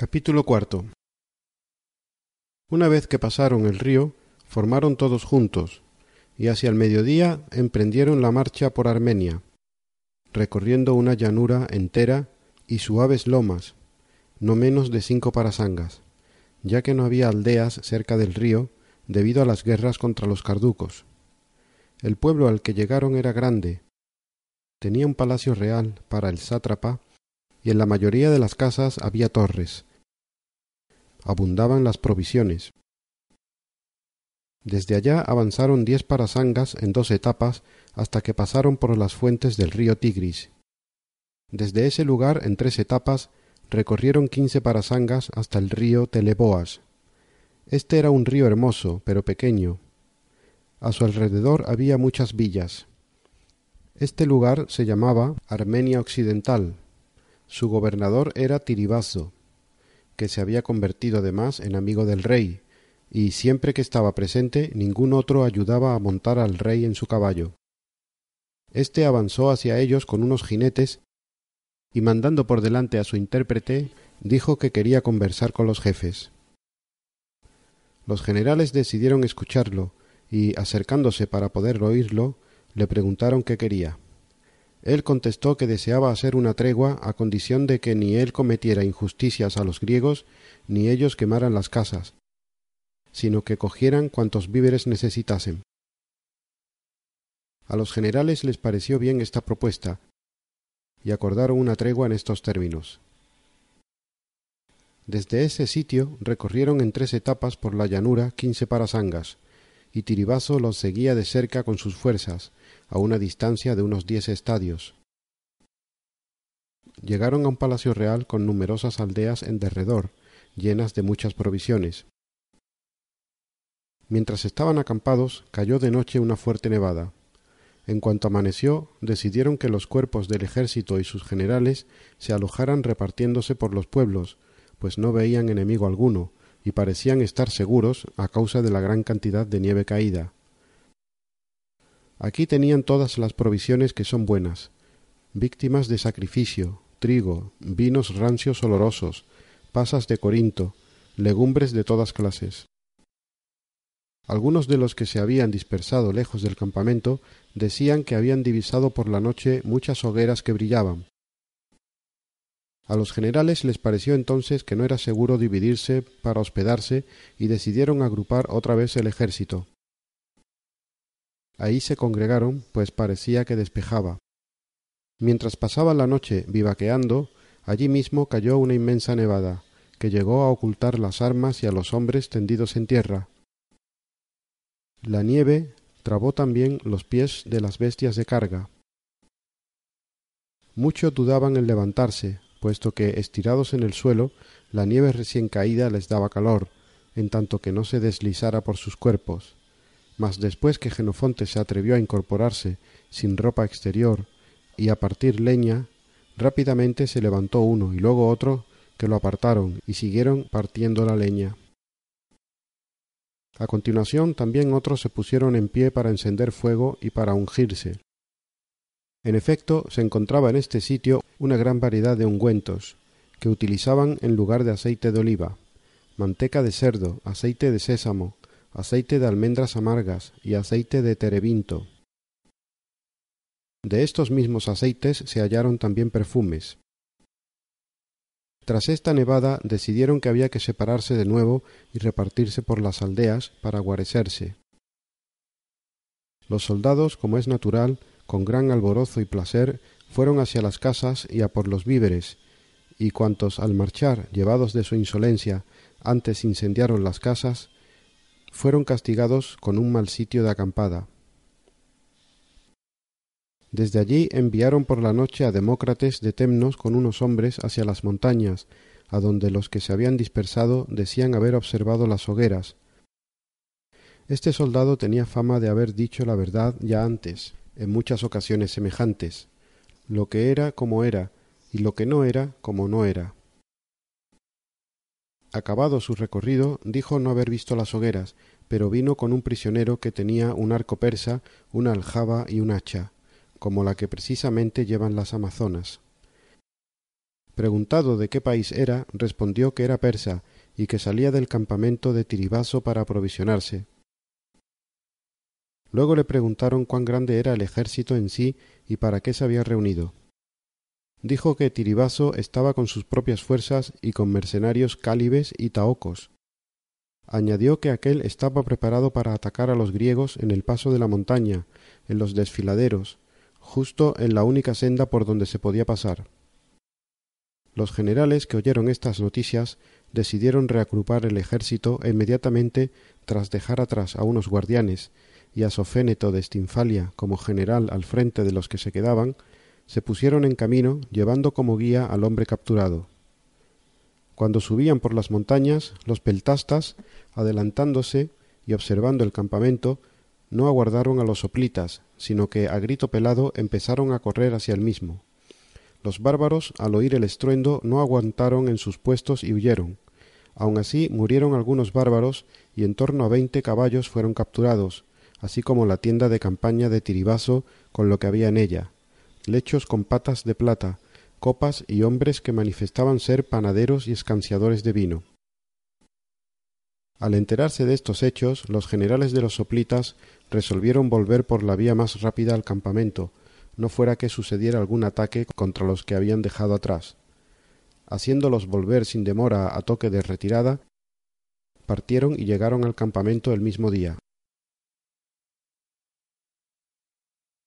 Capítulo cuarto Una vez que pasaron el río, formaron todos juntos, y hacia el mediodía emprendieron la marcha por Armenia, recorriendo una llanura entera y suaves lomas, no menos de cinco parasangas, ya que no había aldeas cerca del río debido a las guerras contra los carducos. El pueblo al que llegaron era grande, tenía un palacio real para el sátrapa, y en la mayoría de las casas había torres, abundaban las provisiones. Desde allá avanzaron diez parasangas en dos etapas hasta que pasaron por las fuentes del río Tigris. Desde ese lugar en tres etapas recorrieron quince parasangas hasta el río Teleboas. Este era un río hermoso, pero pequeño. A su alrededor había muchas villas. Este lugar se llamaba Armenia Occidental. Su gobernador era Tiribazo que se había convertido además en amigo del rey, y siempre que estaba presente ningún otro ayudaba a montar al rey en su caballo. Este avanzó hacia ellos con unos jinetes y mandando por delante a su intérprete, dijo que quería conversar con los jefes. Los generales decidieron escucharlo y, acercándose para poder oírlo, le preguntaron qué quería. Él contestó que deseaba hacer una tregua a condición de que ni él cometiera injusticias a los griegos, ni ellos quemaran las casas, sino que cogieran cuantos víveres necesitasen. A los generales les pareció bien esta propuesta, y acordaron una tregua en estos términos. Desde ese sitio recorrieron en tres etapas por la llanura quince parasangas, y Tiribazo los seguía de cerca con sus fuerzas, a una distancia de unos diez estadios. Llegaron a un palacio real con numerosas aldeas en derredor, llenas de muchas provisiones. Mientras estaban acampados, cayó de noche una fuerte nevada. En cuanto amaneció, decidieron que los cuerpos del ejército y sus generales se alojaran repartiéndose por los pueblos, pues no veían enemigo alguno, y parecían estar seguros a causa de la gran cantidad de nieve caída. Aquí tenían todas las provisiones que son buenas, víctimas de sacrificio, trigo, vinos rancios olorosos, pasas de Corinto, legumbres de todas clases. Algunos de los que se habían dispersado lejos del campamento decían que habían divisado por la noche muchas hogueras que brillaban. A los generales les pareció entonces que no era seguro dividirse para hospedarse y decidieron agrupar otra vez el ejército. Ahí se congregaron, pues parecía que despejaba. Mientras pasaban la noche vivaqueando, allí mismo cayó una inmensa nevada, que llegó a ocultar las armas y a los hombres tendidos en tierra. La nieve trabó también los pies de las bestias de carga. Muchos dudaban en levantarse, puesto que, estirados en el suelo, la nieve recién caída les daba calor, en tanto que no se deslizara por sus cuerpos mas después que Genofonte se atrevió a incorporarse sin ropa exterior y a partir leña, rápidamente se levantó uno y luego otro que lo apartaron y siguieron partiendo la leña. A continuación también otros se pusieron en pie para encender fuego y para ungirse. En efecto, se encontraba en este sitio una gran variedad de ungüentos, que utilizaban en lugar de aceite de oliva, manteca de cerdo, aceite de sésamo, aceite de almendras amargas y aceite de terebinto. De estos mismos aceites se hallaron también perfumes. Tras esta nevada decidieron que había que separarse de nuevo y repartirse por las aldeas para guarecerse. Los soldados, como es natural, con gran alborozo y placer, fueron hacia las casas y a por los víveres, y cuantos al marchar, llevados de su insolencia, antes incendiaron las casas, fueron castigados con un mal sitio de acampada. Desde allí enviaron por la noche a Demócrates de Temnos con unos hombres hacia las montañas, a donde los que se habían dispersado decían haber observado las hogueras. Este soldado tenía fama de haber dicho la verdad ya antes, en muchas ocasiones semejantes, lo que era como era, y lo que no era como no era. Acabado su recorrido, dijo no haber visto las hogueras, pero vino con un prisionero que tenía un arco persa, una aljaba y un hacha, como la que precisamente llevan las amazonas. Preguntado de qué país era, respondió que era persa y que salía del campamento de Tiribaso para aprovisionarse. Luego le preguntaron cuán grande era el ejército en sí y para qué se había reunido. Dijo que Tiribaso estaba con sus propias fuerzas y con mercenarios cálibes y taocos. Añadió que aquel estaba preparado para atacar a los griegos en el paso de la montaña, en los desfiladeros, justo en la única senda por donde se podía pasar. Los generales que oyeron estas noticias decidieron reagrupar el ejército e inmediatamente, tras dejar atrás a unos guardianes y a Soféneto de Estinfalia como general al frente de los que se quedaban, se pusieron en camino llevando como guía al hombre capturado. Cuando subían por las montañas, los peltastas, adelantándose y observando el campamento, no aguardaron a los soplitas, sino que a grito pelado empezaron a correr hacia el mismo. Los bárbaros, al oír el estruendo, no aguantaron en sus puestos y huyeron. Aun así murieron algunos bárbaros y en torno a veinte caballos fueron capturados, así como la tienda de campaña de Tiribaso con lo que había en ella, lechos con patas de plata, copas y hombres que manifestaban ser panaderos y escanciadores de vino. Al enterarse de estos hechos, los generales de los soplitas resolvieron volver por la vía más rápida al campamento, no fuera que sucediera algún ataque contra los que habían dejado atrás. Haciéndolos volver sin demora a toque de retirada, partieron y llegaron al campamento el mismo día.